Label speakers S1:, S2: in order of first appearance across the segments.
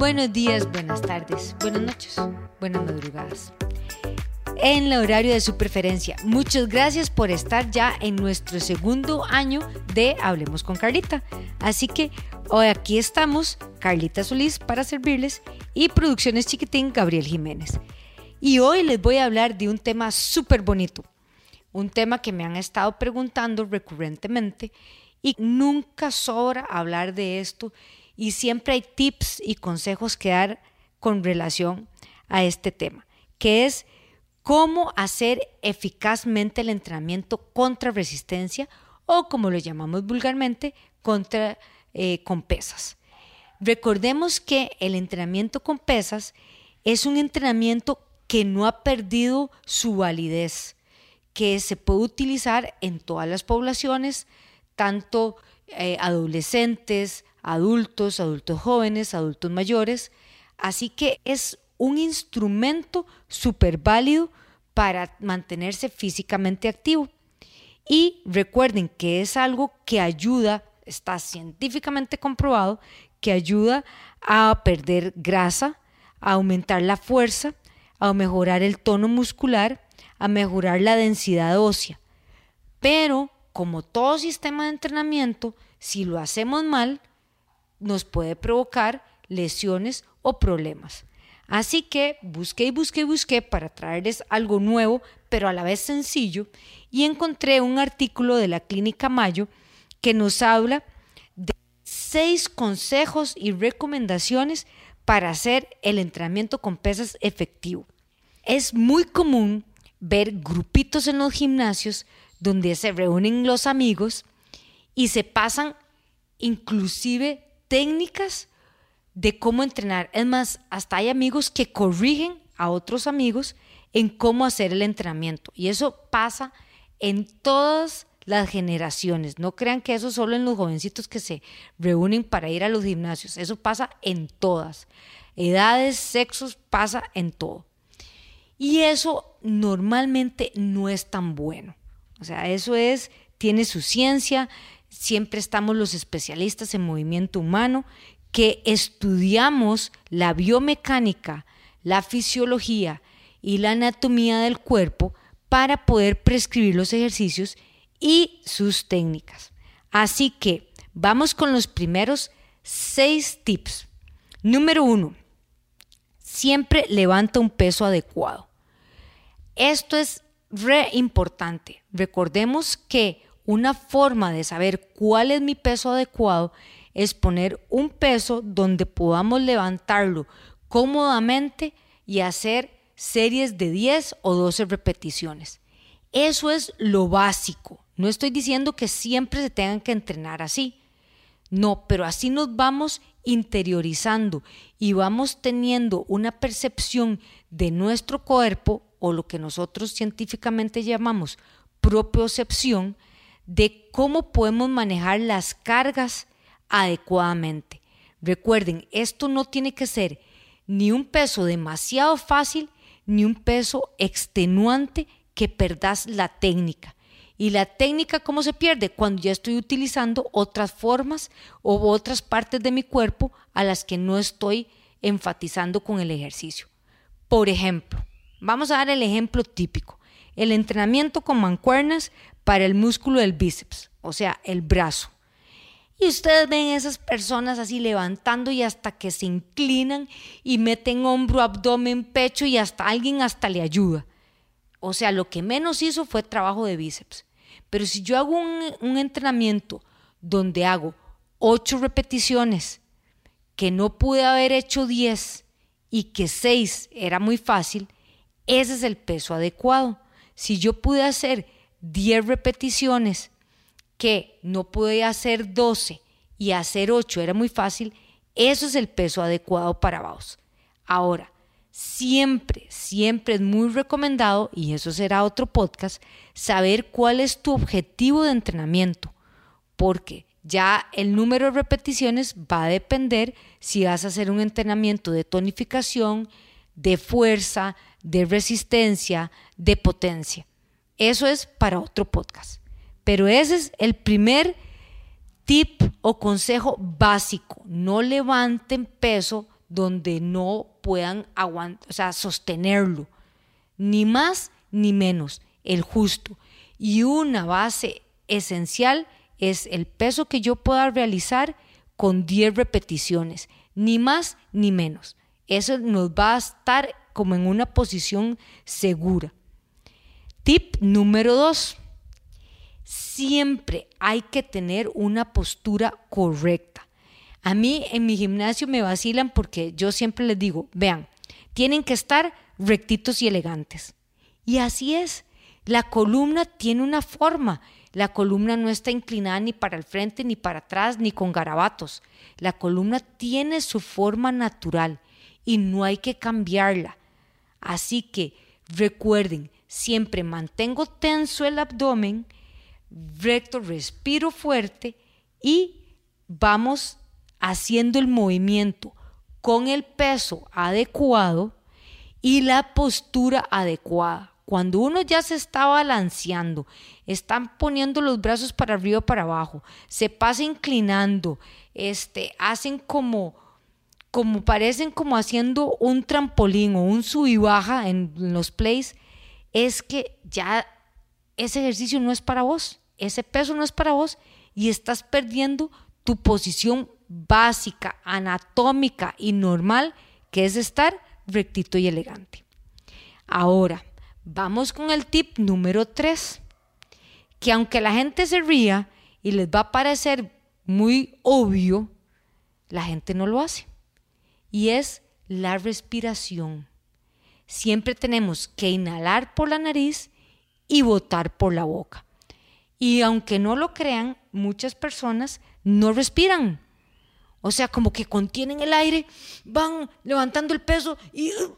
S1: Buenos días, buenas tardes, buenas noches, buenas madrugadas. En el horario de su preferencia. Muchas gracias por estar ya en nuestro segundo año de Hablemos con Carlita. Así que hoy aquí estamos, Carlita Solís, para servirles y Producciones Chiquitín, Gabriel Jiménez. Y hoy les voy a hablar de un tema súper bonito, un tema que me han estado preguntando recurrentemente y nunca sobra hablar de esto y siempre hay tips y consejos que dar con relación a este tema, que es cómo hacer eficazmente el entrenamiento contra resistencia o como lo llamamos vulgarmente, contra eh, con pesas. Recordemos que el entrenamiento con pesas es un entrenamiento que no ha perdido su validez, que se puede utilizar en todas las poblaciones, tanto eh, adolescentes, adultos, adultos jóvenes, adultos mayores. Así que es un instrumento súper válido para mantenerse físicamente activo. Y recuerden que es algo que ayuda, está científicamente comprobado, que ayuda a perder grasa, a aumentar la fuerza, a mejorar el tono muscular, a mejorar la densidad ósea. Pero como todo sistema de entrenamiento, si lo hacemos mal, nos puede provocar lesiones o problemas. Así que busqué y busqué y busqué para traerles algo nuevo, pero a la vez sencillo, y encontré un artículo de la Clínica Mayo que nos habla de seis consejos y recomendaciones para hacer el entrenamiento con pesas efectivo. Es muy común ver grupitos en los gimnasios donde se reúnen los amigos y se pasan inclusive técnicas de cómo entrenar. Es más, hasta hay amigos que corrigen a otros amigos en cómo hacer el entrenamiento. Y eso pasa en todas las generaciones. No crean que eso solo en los jovencitos que se reúnen para ir a los gimnasios. Eso pasa en todas. Edades, sexos, pasa en todo. Y eso normalmente no es tan bueno. O sea, eso es, tiene su ciencia, siempre estamos los especialistas en movimiento humano que estudiamos la biomecánica, la fisiología y la anatomía del cuerpo para poder prescribir los ejercicios y sus técnicas. Así que vamos con los primeros seis tips. Número uno, siempre levanta un peso adecuado. Esto es re importante. Recordemos que una forma de saber cuál es mi peso adecuado es poner un peso donde podamos levantarlo cómodamente y hacer series de 10 o 12 repeticiones. Eso es lo básico. No estoy diciendo que siempre se tengan que entrenar así. No, pero así nos vamos interiorizando y vamos teniendo una percepción de nuestro cuerpo o lo que nosotros científicamente llamamos propiocepción de cómo podemos manejar las cargas adecuadamente. Recuerden, esto no tiene que ser ni un peso demasiado fácil ni un peso extenuante que perdas la técnica. Y la técnica, ¿cómo se pierde? Cuando ya estoy utilizando otras formas o otras partes de mi cuerpo a las que no estoy enfatizando con el ejercicio. Por ejemplo, vamos a dar el ejemplo típico, el entrenamiento con mancuernas para el músculo del bíceps, o sea, el brazo. Y ustedes ven esas personas así levantando y hasta que se inclinan y meten hombro, abdomen, pecho y hasta alguien hasta le ayuda. O sea, lo que menos hizo fue trabajo de bíceps. Pero si yo hago un, entrenamiento donde hago ocho repeticiones, que no pude haber hecho 10 y que 6 era muy fácil, ese es el peso adecuado. Si yo pude hacer 10 repeticiones que no pude hacer 12 y hacer 8 era muy fácil, eso es el peso adecuado para vos. Ahora, siempre, siempre es muy recomendado, y eso será otro podcast, saber cuál es tu objetivo de entrenamiento, porque ya el número de repeticiones va a depender si vas a hacer un entrenamiento de tonificación, de fuerza, de resistencia, de potencia. Eso es para otro podcast. Pero ese es el primer tip o consejo básico. No levanten peso donde no puedan aguantar, o sea, sostenerlo, ni más ni menos, el justo. Y una base esencial es el peso que yo pueda realizar con 10 repeticiones, ni más ni menos. Eso nos va a estar como en una posición segura. Tip número 2. Siempre hay que tener una postura correcta. A mí en mi gimnasio me vacilan porque yo siempre les digo, vean, tienen que estar rectitos y elegantes. Y así es. La columna tiene una forma. La columna no está inclinada ni para el frente, ni para atrás, ni con garabatos. La columna tiene su forma natural y no hay que cambiarla. Así que recuerden, siempre mantengo tenso el abdomen, recto, respiro fuerte y vamos haciendo el movimiento con el peso adecuado y la postura adecuada. Cuando uno ya se está balanceando, están poniendo los brazos para arriba para abajo, se pasa inclinando, este, hacen como, como parecen como haciendo un trampolín o un sub y baja en los plays, es que ya ese ejercicio no es para vos, ese peso no es para vos y estás perdiendo tu posición básica, anatómica y normal, que es estar rectito y elegante. Ahora, vamos con el tip número 3, que aunque la gente se ría y les va a parecer muy obvio, la gente no lo hace. Y es la respiración. Siempre tenemos que inhalar por la nariz y botar por la boca. Y aunque no lo crean, muchas personas no respiran o sea, como que contienen el aire, van levantando el peso y uh, uh,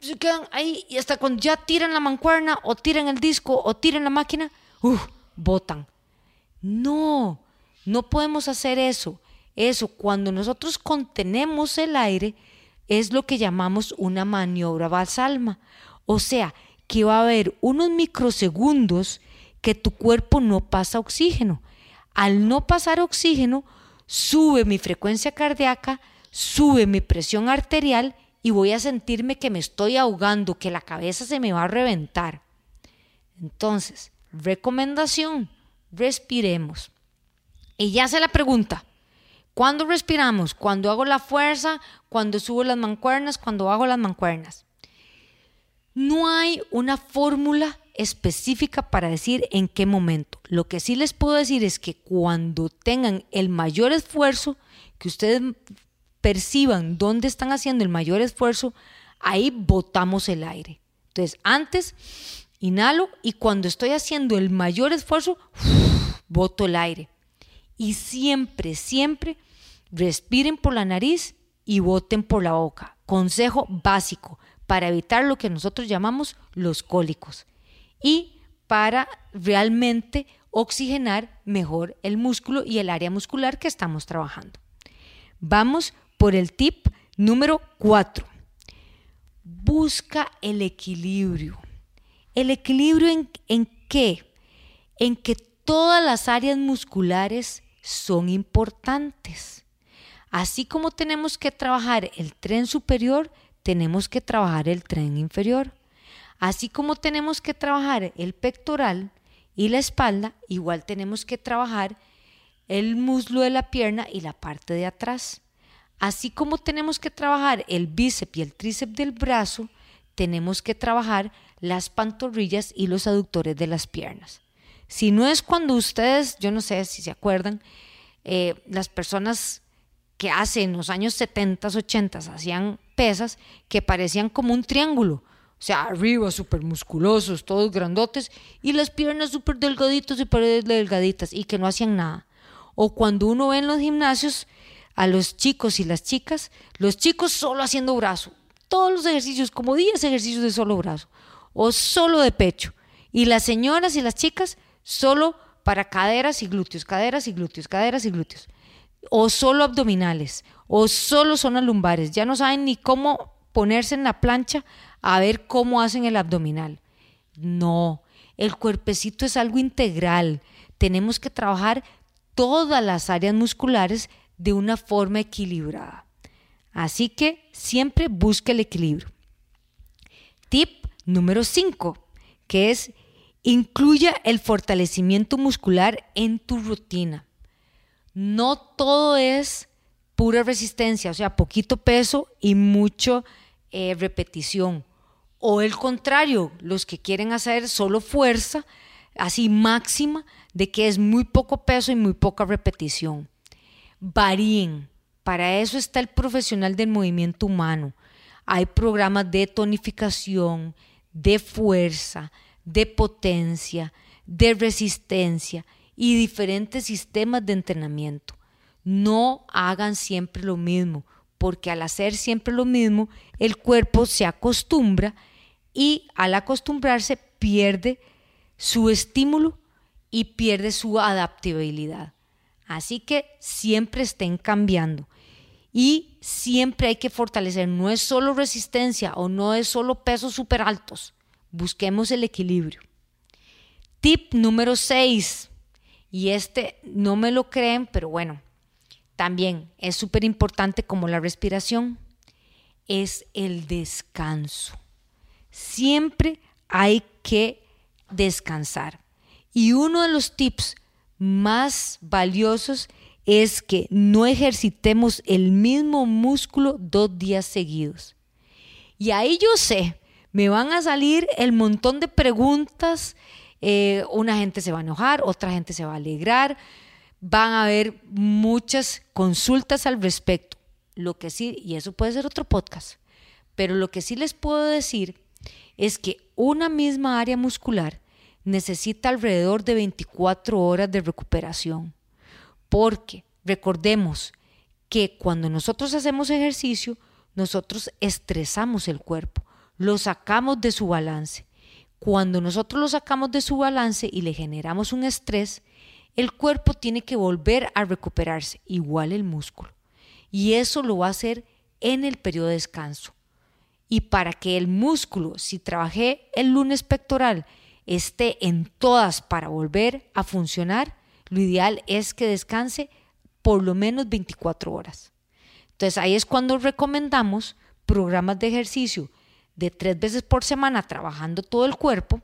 S1: se quedan ahí y hasta cuando ya tiran la mancuerna o tiran el disco o tiran la máquina, uh, botan. No, no podemos hacer eso. Eso, cuando nosotros contenemos el aire, es lo que llamamos una maniobra basalma. O sea, que va a haber unos microsegundos que tu cuerpo no pasa oxígeno. Al no pasar oxígeno, sube mi frecuencia cardíaca, sube mi presión arterial y voy a sentirme que me estoy ahogando, que la cabeza se me va a reventar. Entonces, recomendación, respiremos. Y ya se la pregunta, ¿cuándo respiramos? ¿Cuando hago la fuerza? ¿Cuando subo las mancuernas? ¿Cuando hago las mancuernas? No hay una fórmula específica para decir en qué momento. Lo que sí les puedo decir es que cuando tengan el mayor esfuerzo, que ustedes perciban dónde están haciendo el mayor esfuerzo, ahí botamos el aire. Entonces, antes inhalo y cuando estoy haciendo el mayor esfuerzo, boto el aire. Y siempre, siempre respiren por la nariz y boten por la boca. Consejo básico para evitar lo que nosotros llamamos los cólicos y para realmente oxigenar mejor el músculo y el área muscular que estamos trabajando. Vamos por el tip número 4. Busca el equilibrio. ¿El equilibrio en, en qué? En que todas las áreas musculares son importantes. Así como tenemos que trabajar el tren superior, tenemos que trabajar el tren inferior. Así como tenemos que trabajar el pectoral y la espalda, igual tenemos que trabajar el muslo de la pierna y la parte de atrás. Así como tenemos que trabajar el bíceps y el tríceps del brazo, tenemos que trabajar las pantorrillas y los aductores de las piernas. Si no es cuando ustedes, yo no sé si se acuerdan, eh, las personas que hace en los años 70, 80 hacían pesas que parecían como un triángulo. O sea, arriba súper musculosos, todos grandotes, y las piernas súper delgaditas y paredes delgaditas, y que no hacían nada. O cuando uno ve en los gimnasios a los chicos y las chicas, los chicos solo haciendo brazo, todos los ejercicios, como 10 ejercicios de solo brazo, o solo de pecho, y las señoras y las chicas solo para caderas y glúteos, caderas y glúteos, caderas y glúteos o solo abdominales, o solo zonas lumbares. Ya no saben ni cómo ponerse en la plancha a ver cómo hacen el abdominal. No, el cuerpecito es algo integral. Tenemos que trabajar todas las áreas musculares de una forma equilibrada. Así que siempre busque el equilibrio. Tip número 5, que es incluya el fortalecimiento muscular en tu rutina. No todo es pura resistencia, o sea, poquito peso y mucho eh, repetición. O el contrario, los que quieren hacer solo fuerza, así máxima, de que es muy poco peso y muy poca repetición. Varíen. Para eso está el profesional del movimiento humano. Hay programas de tonificación, de fuerza, de potencia, de resistencia y diferentes sistemas de entrenamiento. No hagan siempre lo mismo, porque al hacer siempre lo mismo, el cuerpo se acostumbra y al acostumbrarse pierde su estímulo y pierde su adaptabilidad. Así que siempre estén cambiando y siempre hay que fortalecer. No es solo resistencia o no es solo pesos súper altos. Busquemos el equilibrio. Tip número 6. Y este no me lo creen, pero bueno, también es súper importante como la respiración. Es el descanso. Siempre hay que descansar. Y uno de los tips más valiosos es que no ejercitemos el mismo músculo dos días seguidos. Y ahí yo sé, me van a salir el montón de preguntas, eh, una gente se va a enojar, otra gente se va a alegrar, van a haber muchas consultas al respecto. Lo que sí, y eso puede ser otro podcast, pero lo que sí les puedo decir es que una misma área muscular necesita alrededor de 24 horas de recuperación. Porque recordemos que cuando nosotros hacemos ejercicio, nosotros estresamos el cuerpo, lo sacamos de su balance. Cuando nosotros lo sacamos de su balance y le generamos un estrés, el cuerpo tiene que volver a recuperarse, igual el músculo. Y eso lo va a hacer en el periodo de descanso. Y para que el músculo, si trabajé el lunes pectoral, esté en todas para volver a funcionar, lo ideal es que descanse por lo menos 24 horas. Entonces ahí es cuando recomendamos programas de ejercicio de tres veces por semana trabajando todo el cuerpo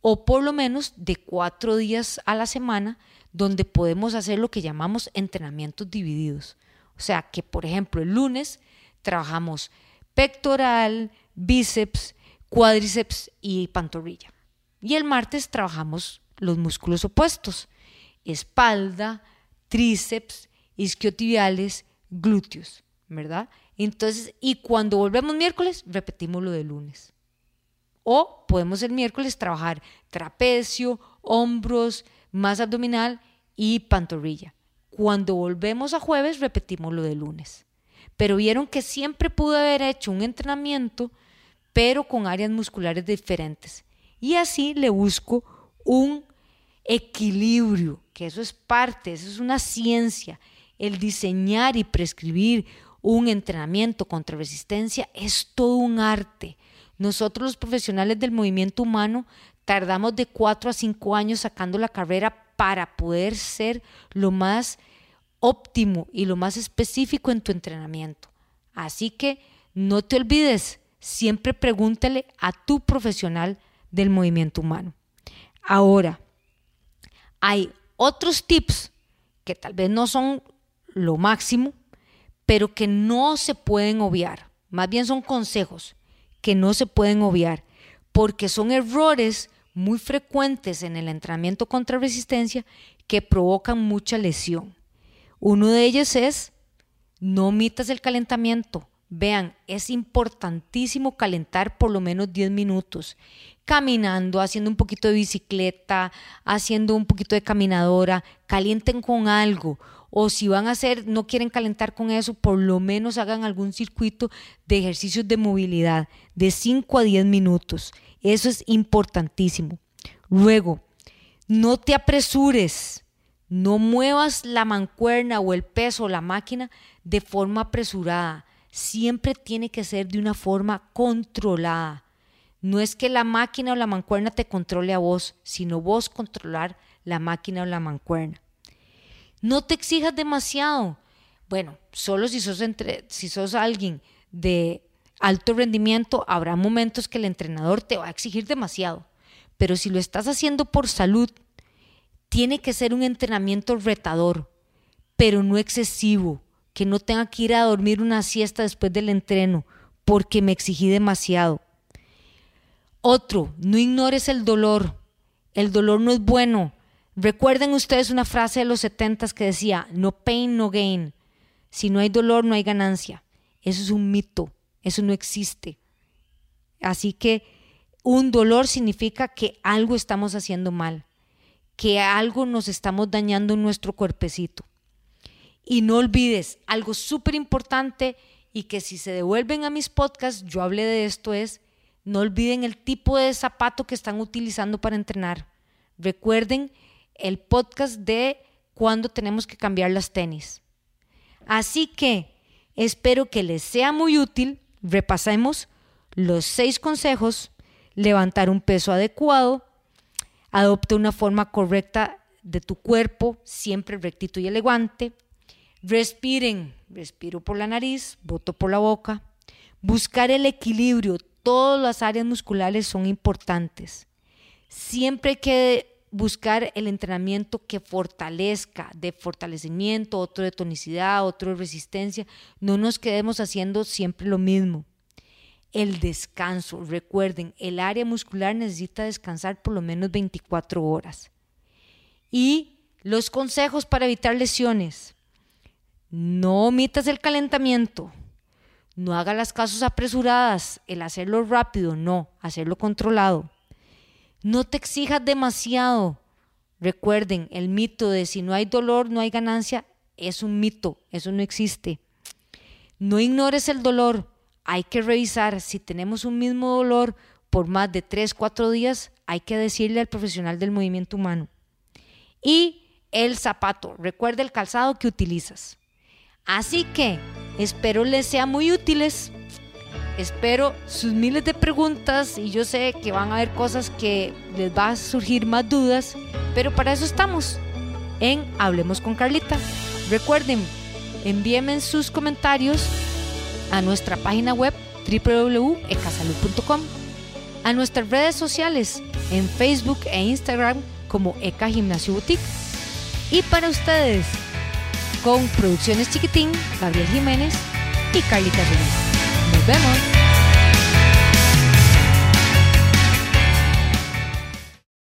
S1: o por lo menos de cuatro días a la semana donde podemos hacer lo que llamamos entrenamientos divididos. O sea que, por ejemplo, el lunes trabajamos pectoral, bíceps, cuádriceps y pantorrilla. Y el martes trabajamos los músculos opuestos, espalda, tríceps, isquiotibiales, glúteos, ¿verdad? Entonces, y cuando volvemos miércoles, repetimos lo de lunes. O podemos el miércoles trabajar trapecio, hombros, más abdominal y pantorrilla. Cuando volvemos a jueves, repetimos lo de lunes. Pero vieron que siempre pude haber hecho un entrenamiento, pero con áreas musculares diferentes. Y así le busco un equilibrio, que eso es parte, eso es una ciencia. El diseñar y prescribir un entrenamiento contra resistencia es todo un arte. Nosotros los profesionales del movimiento humano tardamos de cuatro a cinco años sacando la carrera para poder ser lo más óptimo y lo más específico en tu entrenamiento. Así que no te olvides, siempre pregúntale a tu profesional del movimiento humano. Ahora, hay otros tips que tal vez no son lo máximo, pero que no se pueden obviar. Más bien son consejos que no se pueden obviar, porque son errores muy frecuentes en el entrenamiento contra resistencia que provocan mucha lesión. Uno de ellos es no omitas el calentamiento. Vean, es importantísimo calentar por lo menos 10 minutos caminando, haciendo un poquito de bicicleta, haciendo un poquito de caminadora, calienten con algo. O si van a hacer, no quieren calentar con eso, por lo menos hagan algún circuito de ejercicios de movilidad de 5 a 10 minutos. Eso es importantísimo. Luego, no te apresures, no muevas la mancuerna o el peso o la máquina de forma apresurada. Siempre tiene que ser de una forma controlada. No es que la máquina o la mancuerna te controle a vos, sino vos controlar la máquina o la mancuerna. No te exijas demasiado. Bueno, solo si sos, entre, si sos alguien de alto rendimiento, habrá momentos que el entrenador te va a exigir demasiado. Pero si lo estás haciendo por salud, tiene que ser un entrenamiento retador, pero no excesivo, que no tenga que ir a dormir una siesta después del entreno, porque me exigí demasiado. Otro, no ignores el dolor. El dolor no es bueno. Recuerden ustedes una frase de los setentas que decía, no pain, no gain. Si no hay dolor, no hay ganancia. Eso es un mito, eso no existe. Así que un dolor significa que algo estamos haciendo mal, que algo nos estamos dañando en nuestro cuerpecito. Y no olvides, algo súper importante y que si se devuelven a mis podcasts, yo hablé de esto es, no olviden el tipo de zapato que están utilizando para entrenar. Recuerden el podcast de cuándo tenemos que cambiar las tenis. Así que espero que les sea muy útil. Repasemos los seis consejos. Levantar un peso adecuado. Adopta una forma correcta de tu cuerpo, siempre rectito y elegante. Respiren, respiro por la nariz, voto por la boca. Buscar el equilibrio, todas las áreas musculares son importantes. Siempre que buscar el entrenamiento que fortalezca, de fortalecimiento, otro de tonicidad, otro de resistencia. No nos quedemos haciendo siempre lo mismo. El descanso, recuerden, el área muscular necesita descansar por lo menos 24 horas. Y los consejos para evitar lesiones. No omitas el calentamiento. No haga las casos apresuradas, el hacerlo rápido, no, hacerlo controlado. No te exijas demasiado. Recuerden, el mito de si no hay dolor, no hay ganancia, es un mito, eso no existe. No ignores el dolor. Hay que revisar si tenemos un mismo dolor por más de 3, 4 días, hay que decirle al profesional del movimiento humano. Y el zapato, recuerda el calzado que utilizas. Así que espero les sea muy útiles Espero sus miles de preguntas y yo sé que van a haber cosas que les va a surgir más dudas, pero para eso estamos en Hablemos con Carlita. Recuerden, envíenme sus comentarios a nuestra página web www.ecasalud.com, a nuestras redes sociales en Facebook e Instagram como Eca Gimnasio Boutique. Y para ustedes, con Producciones Chiquitín, Gabriel Jiménez y Carlita Ruiz. Nos vemos.